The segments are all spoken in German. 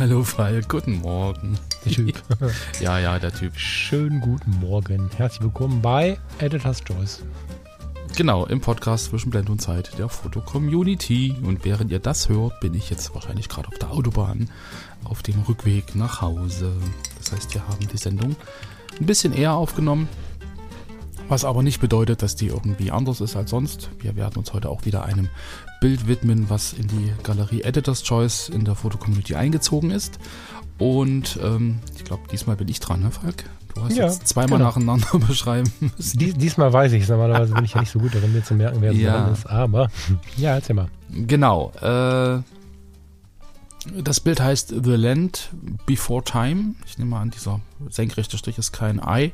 Hallo Falk, guten Morgen. Der Typ. ja, ja, der Typ. Schönen guten Morgen. Herzlich willkommen bei Editor's Choice. Genau, im Podcast zwischen Blend und Zeit der Foto-Community. Und während ihr das hört, bin ich jetzt wahrscheinlich gerade auf der Autobahn auf dem Rückweg nach Hause. Das heißt, wir haben die Sendung ein bisschen eher aufgenommen. Was aber nicht bedeutet, dass die irgendwie anders ist als sonst. Wir werden uns heute auch wieder einem Bild widmen, was in die Galerie Editor's Choice in der Fotocommunity eingezogen ist. Und ähm, ich glaube, diesmal bin ich dran, ne, Falk? Du hast ja, jetzt zweimal genau. nacheinander beschreiben müssen. Dies, diesmal weiß ich es. Normalerweise bin ich ja nicht so gut darin, mir zu merken, wer es ja. ist. Aber ja, erzähl mal. Genau. Äh, das Bild heißt The Land Before Time. Ich nehme mal an, dieser senkrechte Strich ist kein Ei.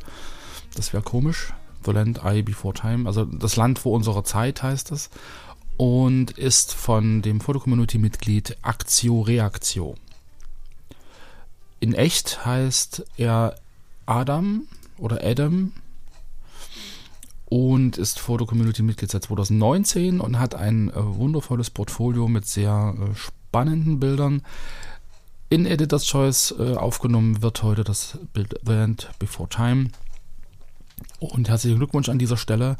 Das wäre komisch. The Land Eye Before Time, also das Land vor unserer Zeit heißt es und ist von dem Fotocommunity-Mitglied Actio Reactio. In echt heißt er Adam oder Adam und ist Fotocommunity-Mitglied seit 2019 und hat ein äh, wundervolles Portfolio mit sehr äh, spannenden Bildern. In Editor's Choice äh, aufgenommen wird heute das Bild The End Before Time und herzlichen Glückwunsch an dieser Stelle.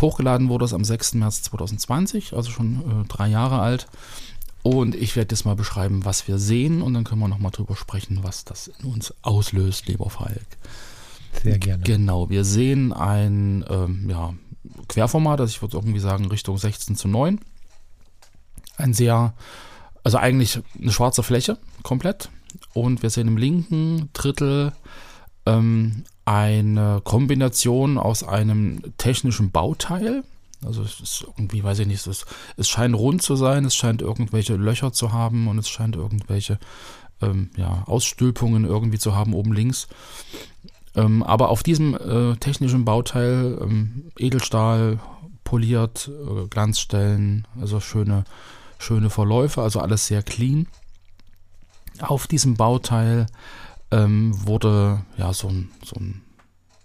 Hochgeladen wurde es am 6. März 2020, also schon äh, drei Jahre alt. Und ich werde jetzt mal beschreiben, was wir sehen und dann können wir nochmal drüber sprechen, was das in uns auslöst, lieber Falk. Sehr gerne. Genau, wir sehen ein ähm, ja, Querformat, also ich würde irgendwie sagen Richtung 16 zu 9. Ein sehr, also eigentlich eine schwarze Fläche komplett. Und wir sehen im linken Drittel ähm, eine Kombination aus einem technischen Bauteil. Also es ist irgendwie, weiß ich nicht, es, es scheint rund zu sein, es scheint irgendwelche Löcher zu haben und es scheint irgendwelche ähm, ja, Ausstülpungen irgendwie zu haben oben links. Ähm, aber auf diesem äh, technischen Bauteil ähm, Edelstahl poliert, äh, Glanzstellen, also schöne, schöne Verläufe, also alles sehr clean. Auf diesem Bauteil ähm, wurde ja so, ein, so ein,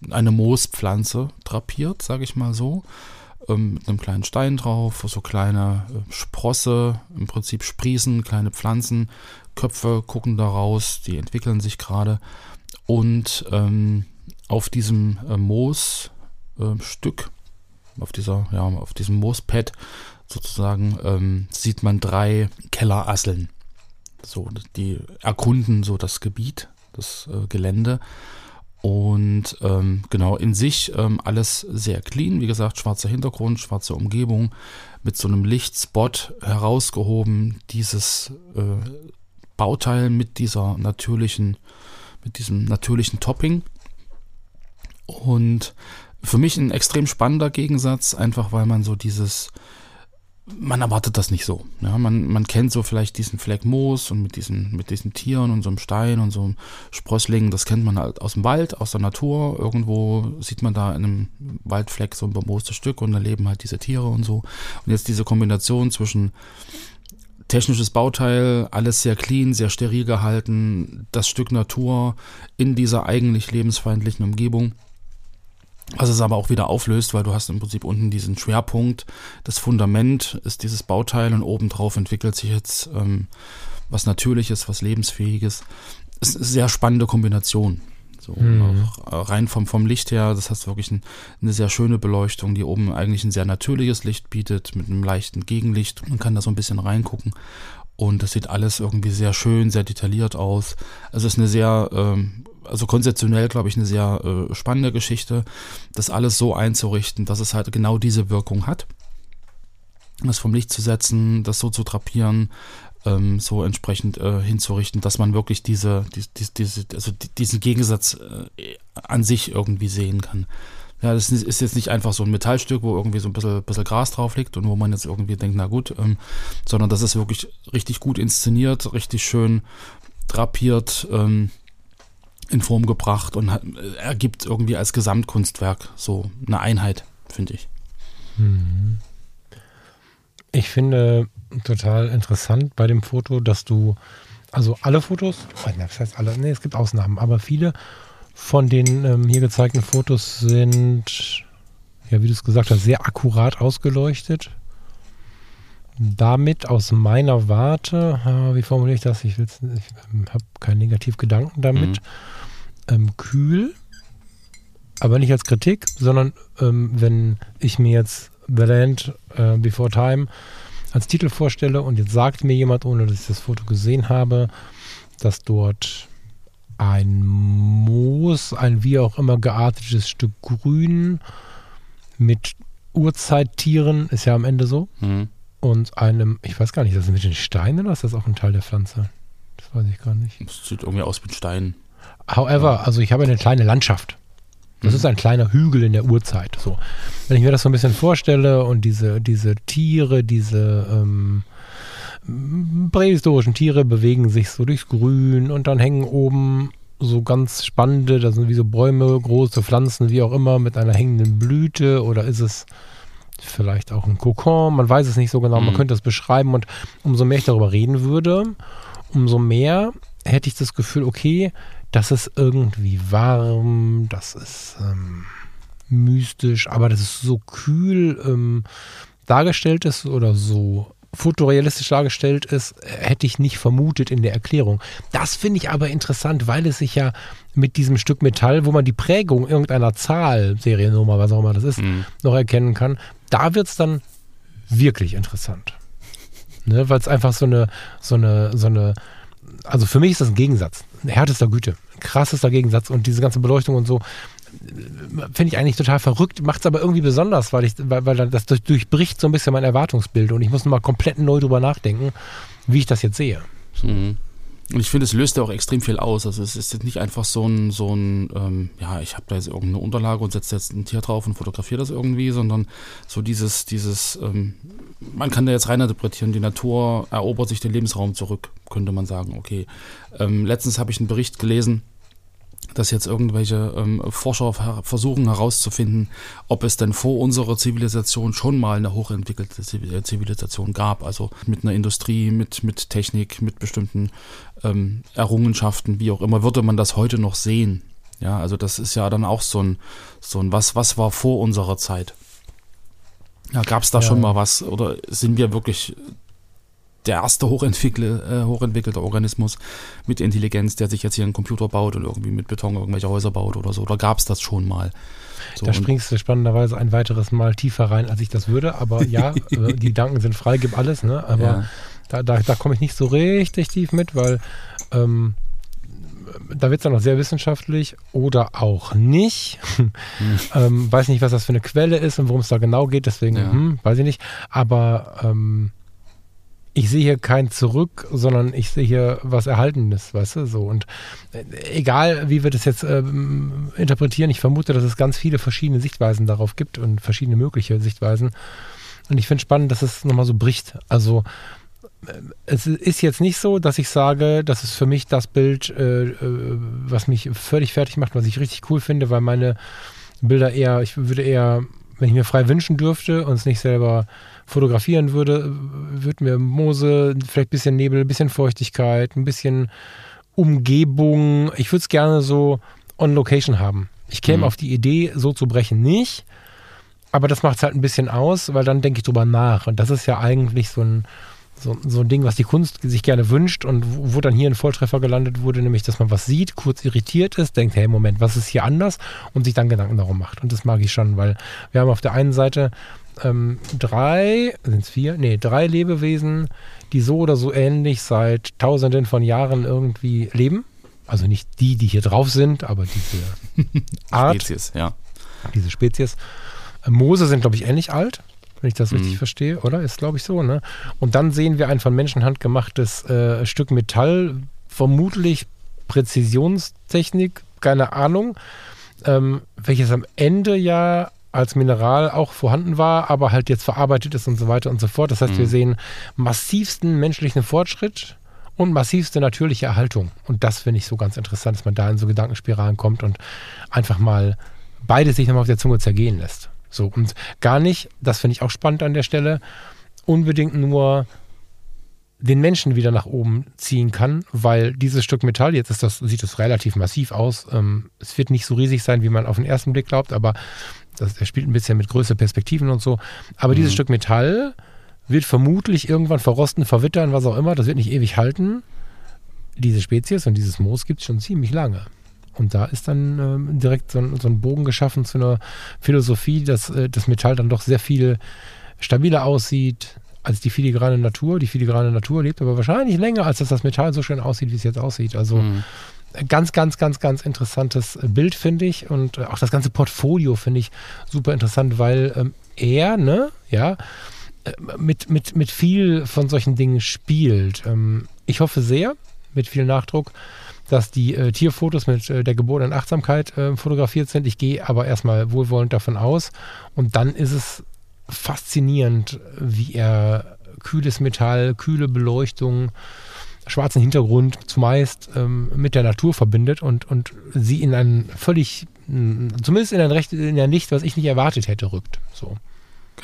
eine Moospflanze drapiert, sage ich mal so, ähm, mit einem kleinen Stein drauf, so kleine äh, Sprosse, im Prinzip sprießen, kleine Pflanzen, Köpfe gucken da raus, die entwickeln sich gerade und ähm, auf diesem äh, Moosstück, äh, auf ja, auf diesem Moospad sozusagen, ähm, sieht man drei Kellerasseln. So, die erkunden so das Gebiet das äh, Gelände. Und ähm, genau, in sich ähm, alles sehr clean. Wie gesagt, schwarzer Hintergrund, schwarze Umgebung, mit so einem Lichtspot herausgehoben. Dieses äh, Bauteil mit dieser natürlichen, mit diesem natürlichen Topping. Und für mich ein extrem spannender Gegensatz, einfach weil man so dieses man erwartet das nicht so. Ja, man, man kennt so vielleicht diesen Fleck Moos und mit diesen, mit diesen Tieren und so einem Stein und so einem Sprössling, das kennt man halt aus dem Wald, aus der Natur. Irgendwo sieht man da in einem Waldfleck so ein bemoostes Stück und da leben halt diese Tiere und so. Und jetzt diese Kombination zwischen technisches Bauteil, alles sehr clean, sehr steril gehalten, das Stück Natur in dieser eigentlich lebensfeindlichen Umgebung was es aber auch wieder auflöst, weil du hast im Prinzip unten diesen Schwerpunkt. Das Fundament ist dieses Bauteil und obendrauf entwickelt sich jetzt ähm, was Natürliches, was Lebensfähiges. Es ist eine sehr spannende Kombination. So, mhm. rein vom, vom Licht her, das heißt wirklich ein, eine sehr schöne Beleuchtung, die oben eigentlich ein sehr natürliches Licht bietet, mit einem leichten Gegenlicht. Man kann da so ein bisschen reingucken. Und das sieht alles irgendwie sehr schön, sehr detailliert aus. Also es ist eine sehr, ähm, also konzeptionell, glaube ich, eine sehr äh, spannende Geschichte, das alles so einzurichten, dass es halt genau diese Wirkung hat. Das vom Licht zu setzen, das so zu drapieren, ähm, so entsprechend äh, hinzurichten, dass man wirklich diese, die, die, diese, also diesen Gegensatz äh, an sich irgendwie sehen kann. Ja, das ist jetzt nicht einfach so ein Metallstück, wo irgendwie so ein bisschen, bisschen Gras drauf liegt und wo man jetzt irgendwie denkt, na gut, ähm, sondern das ist wirklich richtig gut inszeniert, richtig schön drapiert. Ähm, in Form gebracht und hat, ergibt irgendwie als Gesamtkunstwerk so eine Einheit, finde ich. Mhm. Ich finde total interessant bei dem Foto, dass du, also alle Fotos, oh, das heißt alle, nee, es gibt Ausnahmen, aber viele von den ähm, hier gezeigten Fotos sind, ja, wie du es gesagt hast, sehr akkurat ausgeleuchtet. Damit aus meiner Warte, wie formuliere ich das? Ich, ich ähm, habe keinen Negativgedanken damit. Mhm. Ähm, kühl, aber nicht als Kritik, sondern ähm, wenn ich mir jetzt The Land äh, Before Time als Titel vorstelle und jetzt sagt mir jemand, ohne dass ich das Foto gesehen habe, dass dort ein Moos, ein wie auch immer geartetes Stück Grün mit Urzeittieren, ist ja am Ende so, mhm. Und einem, ich weiß gar nicht, das ist mit den Steinen oder ist das auch ein Teil der Pflanze? Das weiß ich gar nicht. Das sieht irgendwie aus mit Steinen. However, also ich habe eine kleine Landschaft. Das mhm. ist ein kleiner Hügel in der Urzeit. So. Wenn ich mir das so ein bisschen vorstelle und diese, diese Tiere, diese ähm, prähistorischen Tiere bewegen sich so durchs Grün und dann hängen oben so ganz spannende, das sind wie so Bäume, große Pflanzen, wie auch immer, mit einer hängenden Blüte oder ist es vielleicht auch ein Kokon, man weiß es nicht so genau, mhm. man könnte das beschreiben und umso mehr ich darüber reden würde, umso mehr hätte ich das Gefühl, okay, das ist irgendwie warm, das ist ähm, mystisch, aber das ist so kühl ähm, dargestellt ist oder so fotorealistisch dargestellt ist, hätte ich nicht vermutet in der Erklärung. Das finde ich aber interessant, weil es sich ja mit diesem Stück Metall, wo man die Prägung irgendeiner Zahl, Seriennummer, was auch immer das ist, mhm. noch erkennen kann, da wird es dann wirklich interessant. Ne, weil es einfach so eine, so eine, so eine, also für mich ist das ein Gegensatz härtester Güte. Krassester Gegensatz und diese ganze Beleuchtung und so finde ich eigentlich total verrückt, macht es aber irgendwie besonders, weil ich, weil, weil das durchbricht so ein bisschen mein Erwartungsbild und ich muss nochmal komplett neu drüber nachdenken, wie ich das jetzt sehe. Mhm. Und ich finde, es löst ja auch extrem viel aus. Also es ist jetzt nicht einfach so ein, so ein ähm, ja, ich habe da jetzt irgendeine Unterlage und setze jetzt ein Tier drauf und fotografiere das irgendwie, sondern so dieses, dieses, ähm, man kann da jetzt rein interpretieren, die Natur erobert sich den Lebensraum zurück, könnte man sagen. Okay. Ähm, letztens habe ich einen Bericht gelesen, dass jetzt irgendwelche ähm, Forscher versuchen herauszufinden, ob es denn vor unserer Zivilisation schon mal eine hochentwickelte Zivilisation gab, also mit einer Industrie, mit, mit Technik, mit bestimmten ähm, Errungenschaften, wie auch immer, würde man das heute noch sehen. Ja, also das ist ja dann auch so ein, so ein was, was war vor unserer Zeit? Ja, gab es da ja. schon mal was oder sind wir wirklich der erste hochentwickle, äh, hochentwickelte Organismus mit Intelligenz, der sich jetzt hier einen Computer baut und irgendwie mit Beton irgendwelche Häuser baut oder so? Oder gab es das schon mal? So, da springst du spannenderweise ein weiteres Mal tiefer rein, als ich das würde. Aber ja, äh, die Gedanken sind frei, gib alles. Ne? Aber ja. da, da, da komme ich nicht so richtig tief mit, weil ähm, da wird es dann noch sehr wissenschaftlich oder auch nicht. Hm. ähm, weiß nicht, was das für eine Quelle ist und worum es da genau geht, deswegen ja. hm, weiß ich nicht. Aber ähm, ich sehe hier kein Zurück, sondern ich sehe hier was Erhaltenes, weißt du, so. Und äh, egal, wie wir das jetzt äh, interpretieren, ich vermute, dass es ganz viele verschiedene Sichtweisen darauf gibt und verschiedene mögliche Sichtweisen. Und ich finde spannend, dass es nochmal so bricht. Also, äh, es ist jetzt nicht so, dass ich sage, das ist für mich das Bild, äh, äh, was mich völlig fertig macht, was ich richtig cool finde, weil meine Bilder eher, ich würde eher, wenn ich mir frei wünschen dürfte und es nicht selber fotografieren würde, würden wir Moose, vielleicht ein bisschen Nebel, ein bisschen Feuchtigkeit, ein bisschen Umgebung. Ich würde es gerne so on Location haben. Ich käme mhm. auf die Idee, so zu brechen, nicht. Aber das macht es halt ein bisschen aus, weil dann denke ich drüber nach. Und das ist ja eigentlich so ein, so, so ein Ding, was die Kunst sich gerne wünscht und wo, wo dann hier ein Volltreffer gelandet wurde, nämlich, dass man was sieht, kurz irritiert ist, denkt, hey, Moment, was ist hier anders? Und sich dann Gedanken darum macht. Und das mag ich schon, weil wir haben auf der einen Seite ähm, drei, sind es vier? Nee, drei Lebewesen, die so oder so ähnlich seit tausenden von Jahren irgendwie leben. Also nicht die, die hier drauf sind, aber diese Art. Spezies, ja. Diese Spezies. Moose sind, glaube ich, ähnlich alt, wenn ich das richtig mhm. verstehe, oder? Ist, glaube ich, so, ne? Und dann sehen wir ein von Menschenhand gemachtes äh, Stück Metall, vermutlich Präzisionstechnik, keine Ahnung, ähm, welches am Ende ja als Mineral auch vorhanden war, aber halt jetzt verarbeitet ist und so weiter und so fort. Das heißt, mhm. wir sehen massivsten menschlichen Fortschritt und massivste natürliche Erhaltung. Und das finde ich so ganz interessant, dass man da in so Gedankenspiralen kommt und einfach mal beides sich nochmal auf der Zunge zergehen lässt. So, und gar nicht, das finde ich auch spannend an der Stelle, unbedingt nur den Menschen wieder nach oben ziehen kann, weil dieses Stück Metall, jetzt ist das, sieht es relativ massiv aus. Ähm, es wird nicht so riesig sein, wie man auf den ersten Blick glaubt, aber das, er spielt ein bisschen mit größeren Perspektiven und so. Aber mhm. dieses Stück Metall wird vermutlich irgendwann verrosten, verwittern, was auch immer. Das wird nicht ewig halten. Diese Spezies und dieses Moos gibt es schon ziemlich lange. Und da ist dann ähm, direkt so ein, so ein, Bogen geschaffen zu einer Philosophie, dass äh, das Metall dann doch sehr viel stabiler aussieht als die filigrane Natur. Die filigrane Natur lebt aber wahrscheinlich länger, als dass das Metall so schön aussieht, wie es jetzt aussieht. Also mhm. Ganz, ganz, ganz, ganz interessantes Bild, finde ich. Und äh, auch das ganze Portfolio finde ich super interessant, weil ähm, er, ne, ja, äh, mit, mit, mit viel von solchen Dingen spielt. Ähm, ich hoffe sehr, mit viel Nachdruck, dass die äh, Tierfotos mit äh, der gebotenen Achtsamkeit äh, fotografiert sind. Ich gehe aber erstmal wohlwollend davon aus. Und dann ist es faszinierend, wie er kühles Metall, kühle Beleuchtung, schwarzen Hintergrund zumeist ähm, mit der Natur verbindet und, und sie in ein völlig, zumindest in ein Recht, in ein Licht, was ich nicht erwartet hätte, rückt. So.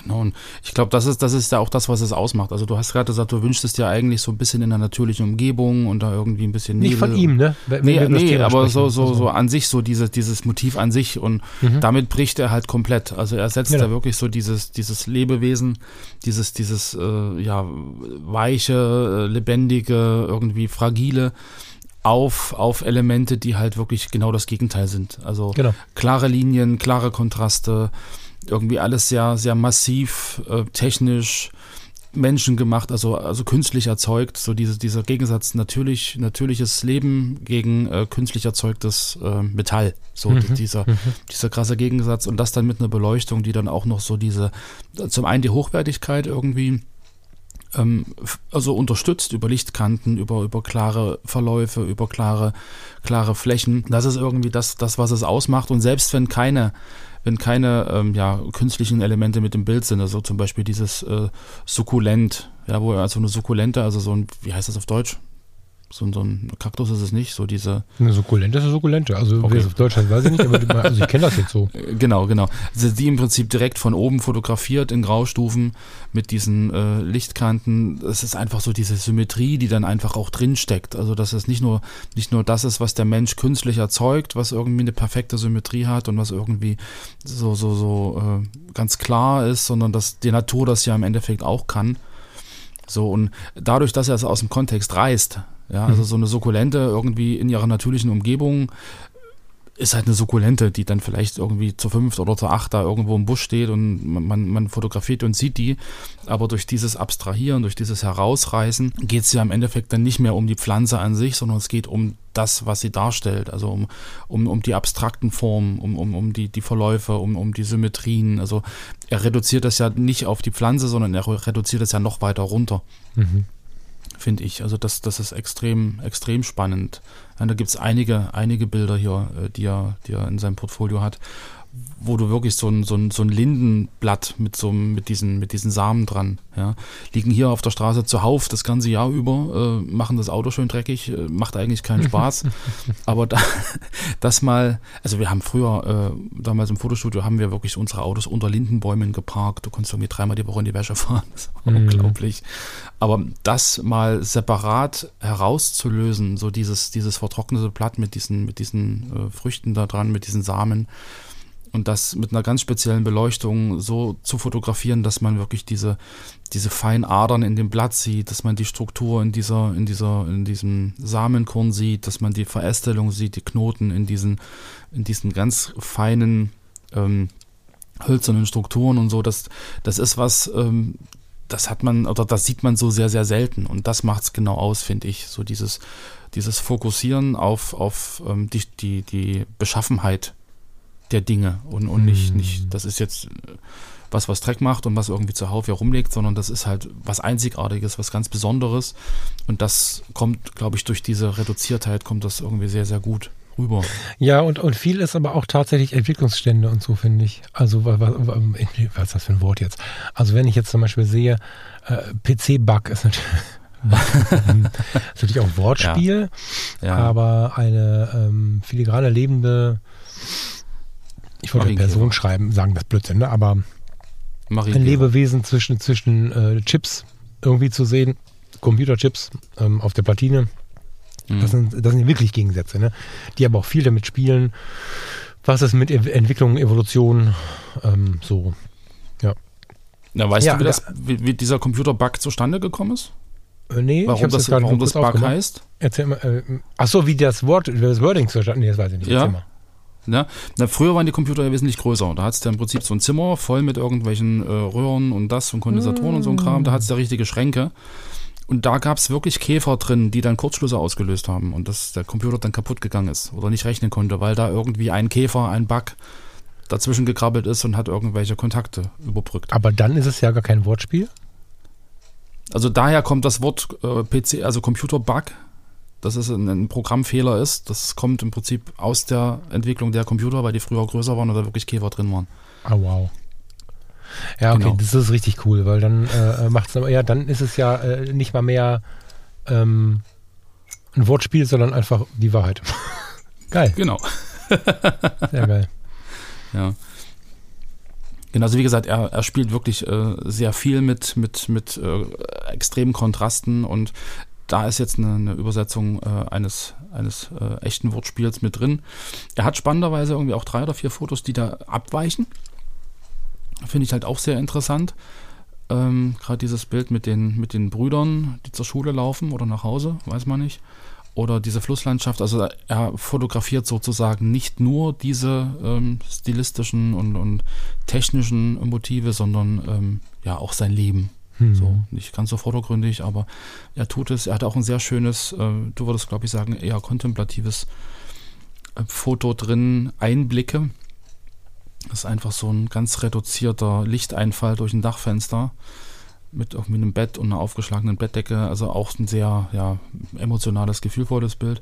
Genau, und ich glaube, das ist, das ist ja auch das, was es ausmacht. Also du hast gerade gesagt, du wünschst es dir eigentlich so ein bisschen in einer natürlichen Umgebung und da irgendwie ein bisschen Nebel. Nicht von ihm, ne? Wenn nee, nee aber so, so, so an sich, so diese, dieses Motiv an sich und mhm. damit bricht er halt komplett. Also er setzt ja. da wirklich so dieses, dieses Lebewesen, dieses, dieses, äh, ja, weiche, äh, lebendige, irgendwie fragile auf, auf Elemente, die halt wirklich genau das Gegenteil sind. Also genau. klare Linien, klare Kontraste, irgendwie alles sehr, sehr massiv, äh, technisch, menschengemacht, also, also künstlich erzeugt, so diese, dieser Gegensatz natürlich, natürliches Leben gegen äh, künstlich erzeugtes äh, Metall. So mhm. dieser, mhm. dieser krasse Gegensatz und das dann mit einer Beleuchtung, die dann auch noch so diese, zum einen die Hochwertigkeit irgendwie ähm, also unterstützt über Lichtkanten, über, über klare Verläufe, über klare, klare Flächen. Das ist irgendwie das, das, was es ausmacht. Und selbst wenn keine wenn keine ähm, ja, künstlichen Elemente mit dem Bild sind, also zum Beispiel dieses äh, Sukkulent, ja, wo also eine Sukkulente, also so ein, wie heißt das auf Deutsch? So, so ein Kaktus ist es nicht, so diese. Eine Sukkulente ist eine Sukkulente. Also okay. auf Deutschland weiß ich nicht, aber also ich kenne das jetzt so. Genau, genau. Also die im Prinzip direkt von oben fotografiert in Graustufen mit diesen äh, Lichtkanten. Es ist einfach so diese Symmetrie, die dann einfach auch drin steckt. Also dass es nicht nur nicht nur das ist, was der Mensch künstlich erzeugt, was irgendwie eine perfekte Symmetrie hat und was irgendwie so so so äh, ganz klar ist, sondern dass die Natur das ja im Endeffekt auch kann. So und dadurch, dass er es aus dem Kontext reißt, ja, also so eine Sukkulente irgendwie in ihrer natürlichen Umgebung ist halt eine Sukkulente, die dann vielleicht irgendwie zu fünft oder zu acht da irgendwo im Busch steht und man, man fotografiert und sieht die. Aber durch dieses Abstrahieren, durch dieses Herausreißen geht es ja im Endeffekt dann nicht mehr um die Pflanze an sich, sondern es geht um das, was sie darstellt. Also um, um, um die abstrakten Formen, um, um, um die, die Verläufe, um, um die Symmetrien. Also er reduziert das ja nicht auf die Pflanze, sondern er reduziert das ja noch weiter runter. Mhm finde ich. Also das, das ist extrem, extrem spannend. Ja, da gibt es einige, einige Bilder hier, äh, die er, die er in seinem Portfolio hat wo du wirklich so ein, so ein, so ein Lindenblatt mit so mit diesen, mit diesen Samen dran, ja, liegen hier auf der Straße zuhauf das ganze Jahr über, äh, machen das Auto schön dreckig, äh, macht eigentlich keinen Spaß. Aber da, das mal, also wir haben früher, äh, damals im Fotostudio, haben wir wirklich unsere Autos unter Lindenbäumen geparkt. Du konntest irgendwie dreimal die Woche in die Wäsche fahren. Das war mhm. unglaublich. Aber das mal separat herauszulösen, so dieses, dieses vertrocknete Blatt mit diesen, mit diesen äh, Früchten da dran, mit diesen Samen, und das mit einer ganz speziellen Beleuchtung so zu fotografieren, dass man wirklich diese, diese feinen Adern in dem Blatt sieht, dass man die Struktur in dieser, in dieser, in diesem Samenkorn sieht, dass man die Verästelung sieht, die Knoten in diesen, in diesen ganz feinen, ähm, hölzernen Strukturen und so. Das, das ist was, ähm, das hat man, oder das sieht man so sehr, sehr selten. Und das macht es genau aus, finde ich. So dieses, dieses Fokussieren auf, auf ähm, die, die, die Beschaffenheit der Dinge und, und nicht, mhm. nicht, das ist jetzt was, was Dreck macht und was irgendwie zuhauf herumlegt, sondern das ist halt was Einzigartiges, was ganz Besonderes. Und das kommt, glaube ich, durch diese Reduziertheit kommt das irgendwie sehr, sehr gut rüber. Ja, und, und viel ist aber auch tatsächlich Entwicklungsstände und so, finde ich. Also, was, was, was ist das für ein Wort jetzt? Also, wenn ich jetzt zum Beispiel sehe, äh, PC-Bug ist natürlich Natürlich auch Wortspiel, Ja. aber eine ähm, filigrane lebende, ich wollte Marienkäfer. Person schreiben, sagen das Blödsinn, ne? aber ein Lebewesen zwischen, zwischen äh, Chips irgendwie zu sehen, Computerchips ähm, auf der Platine, Mhm. das, sind, das sind wirklich Gegensätze, ne? die aber auch viel damit spielen, was ist mit E- Entwicklung, Evolution, ähm, so. Ja, weißt Ja, du, wie, da- das, wie, wie dieser Computer-Bug zustande gekommen ist? Äh, nee, ich Warum das, warum das Bug aufgemacht. heißt? Erzähl mal, äh, ach so, wie das Wort, wie das Wording zustande, nee, das weiß ich nicht. Ja. Ne? Na, früher waren die Computer ja wesentlich größer. Da hattest du im Prinzip so ein Zimmer voll mit irgendwelchen äh, Röhren und das und Kondensatoren und so ein Kram. Da hattest du richtige Schränke. Und da gab es wirklich Käfer drin, die dann Kurzschlüsse ausgelöst haben und dass der Computer dann kaputt gegangen ist oder nicht rechnen konnte, weil da irgendwie ein Käfer, ein Bug dazwischen gekrabbelt ist und hat irgendwelche Kontakte überbrückt. Aber dann ist es ja gar kein Wortspiel. Also daher kommt das Wort äh, PC, also Computer-Bug, dass es ein, ein Programmfehler ist. Das kommt im Prinzip aus der Entwicklung der Computer, weil die früher größer waren oder wirklich Käfer drin waren. Ah, wow. Ja, okay, Genau. das ist richtig cool, weil dann äh, macht es, ja, dann ist es ja äh, nicht mal mehr ähm, ein Wortspiel, sondern einfach die Wahrheit. geil, Genau. sehr geil. Ja. Genau, also wie gesagt, er, er spielt wirklich äh, sehr viel mit, mit, mit äh, extremen Kontrasten und da ist jetzt eine, eine Übersetzung äh, eines, eines äh, echten Wortspiels mit drin. Er hat spannenderweise irgendwie auch drei oder vier Fotos, die da abweichen. Finde ich halt auch sehr interessant. Ähm, Gerade dieses Bild mit den, mit den Brüdern, die zur Schule laufen oder nach Hause, weiß man nicht. Oder diese Flusslandschaft. Also er fotografiert sozusagen nicht nur diese ähm, stilistischen und, und technischen Motive, sondern ähm, ja auch sein Leben. Hm. So, nicht ganz so vordergründig, aber er tut es. Er hat auch ein sehr schönes, äh, du würdest glaube ich sagen, eher kontemplatives äh, Foto drin, Einblicke. Das ist einfach so ein ganz reduzierter Lichteinfall durch ein Dachfenster mit irgendwie einem Bett und einer aufgeschlagenen Bettdecke. Also auch ein sehr ja, emotionales, gefühlvolles Bild.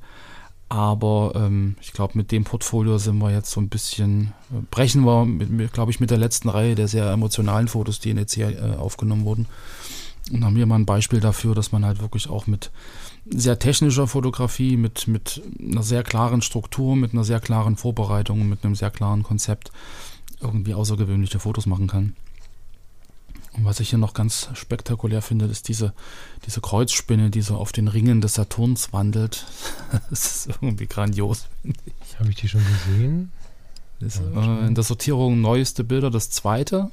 Aber ähm, ich glaube, mit dem Portfolio sind wir jetzt so ein bisschen, äh, brechen wir, glaube ich, mit der letzten Reihe der sehr emotionalen Fotos, die jetzt hier äh, aufgenommen wurden. Und haben hier mal ein Beispiel dafür, dass man halt wirklich auch mit sehr technischer Fotografie, mit, mit einer sehr klaren Struktur, mit einer sehr klaren Vorbereitung, mit einem sehr klaren Konzept irgendwie außergewöhnliche Fotos machen kann. Und was ich hier noch ganz spektakulär finde, ist diese, diese Kreuzspinne, die so auf den Ringen des Saturns wandelt. das ist irgendwie grandios. Habe ich die schon gesehen? Das, Ja, äh, in der Sortierung neueste Bilder, das zweite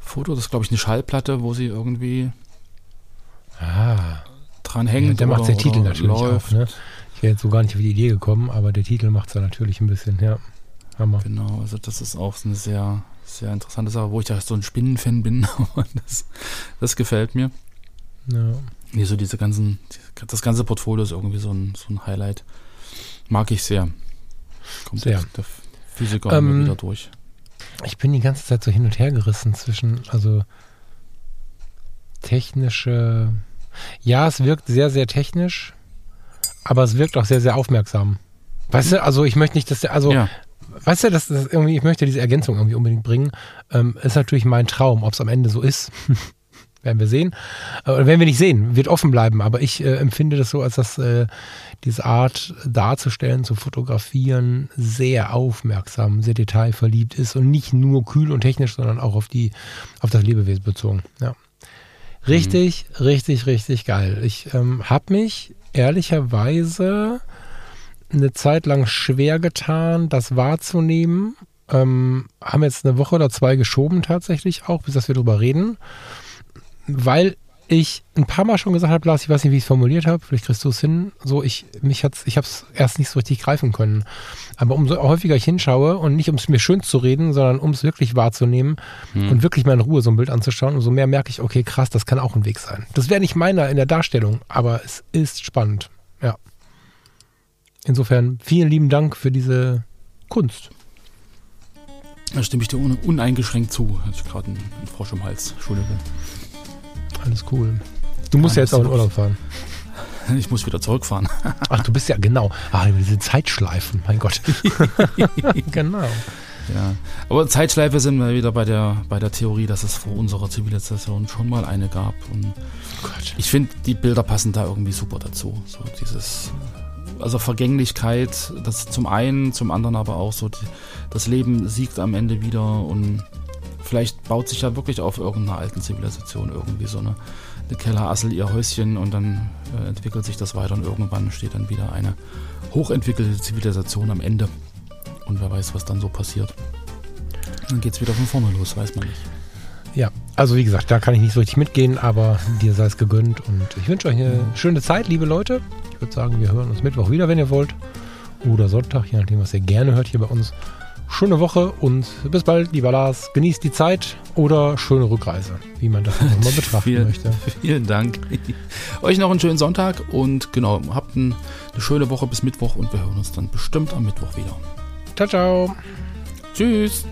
Foto, das ist glaube ich eine Schallplatte, wo sie irgendwie Ah, dran ja, hängt. der macht der Titel natürlich läuft. auch. Ne? Ich wäre jetzt so gar nicht auf die Idee gekommen, aber der Titel macht es ja natürlich ein bisschen, ja. Hammer. Genau, also das ist auch so eine sehr, sehr interessante Sache, wo ich ja so ein Spinnenfan bin. aber das, das gefällt mir. Ja. Nee, so diese ganzen, das ganze Portfolio ist irgendwie so ein, so ein Highlight. Mag ich sehr. Kommt Sehr. der- Physiker Ähm, immer wieder durch. Ich bin die ganze Zeit so hin und her gerissen zwischen, also technische. Ja, es wirkt sehr, sehr technisch, aber es wirkt auch sehr, sehr aufmerksam. Weißt du, also ich möchte nicht, dass der, also, ja, weißt du, das irgendwie, ich möchte diese Ergänzung irgendwie unbedingt bringen. Ähm, ist natürlich mein Traum, ob es am Ende so ist. werden wir sehen. Äh, Oder werden wir nicht sehen, wird offen bleiben. Aber ich äh, empfinde das so, als dass äh, diese Art darzustellen, zu fotografieren, sehr aufmerksam, sehr detailverliebt ist und nicht nur kühl und technisch, sondern auch auf die, auf das Lebewesen bezogen. Ja. Richtig, richtig, richtig geil. Ich ähm, habe mich ehrlicherweise eine Zeit lang schwer getan, das wahrzunehmen. Ähm, haben jetzt eine Woche oder zwei geschoben tatsächlich auch, bis dass wir drüber reden. Weil ich ein paar Mal schon gesagt habe, Lars, ich weiß nicht, wie ich es formuliert habe, vielleicht kriegst du es hin. So, ich, mich hat's, ich habe es erst nicht so richtig greifen können. Aber umso häufiger ich hinschaue und nicht um es mir schön zu reden, sondern um es wirklich wahrzunehmen Hm. und wirklich mal in Ruhe so ein Bild anzuschauen, umso mehr merke ich, okay, krass, das kann auch ein Weg sein. Das wäre nicht meiner in der Darstellung, aber es ist spannend. Ja. Insofern vielen lieben Dank für diese Kunst. da stimme ich dir un uneingeschränkt zu. Hatte ich gerade einen, einen Frosch im Hals. Entschuldigung. Alles cool. Du musst Ja, ja jetzt auch in Urlaub fahren. Ich muss wieder zurückfahren. Ach, du bist ja genau. Ah, diese Zeitschleifen, mein Gott. genau. ja. Aber Zeitschleife sind wir wieder bei der, bei der Theorie, dass es vor unserer Zivilisation schon mal eine gab. Und Gott. ich finde, die Bilder passen da irgendwie super dazu. So dieses, also Vergänglichkeit, das zum einen, zum anderen aber auch so, die, das Leben siegt am Ende wieder und vielleicht baut sich ja wirklich auf irgendeiner alten Zivilisation irgendwie so eine, eine Kellerassel ihr Häuschen und dann äh, entwickelt sich das weiter und irgendwann steht dann wieder eine hochentwickelte Zivilisation am Ende. Und wer weiß, was dann so passiert. Dann geht's wieder von vorne los, weiß man nicht. Ja, also wie gesagt, da kann ich nicht so richtig mitgehen, aber dir sei es gegönnt und ich wünsche euch eine schöne Zeit, liebe Leute. Ich würde sagen, wir hören uns Mittwoch wieder, wenn ihr wollt. Oder Sonntag, je nachdem, was ihr gerne hört hier bei uns. Schöne Woche und bis bald, lieber Lars. Genießt die Zeit oder schöne Rückreise, wie man das immer betrachten Vielen, möchte. vielen Dank. Euch noch einen schönen Sonntag und genau, habt ein, eine schöne Woche bis Mittwoch und wir hören uns dann bestimmt am Mittwoch wieder. Ciao, ciao. Tschüss.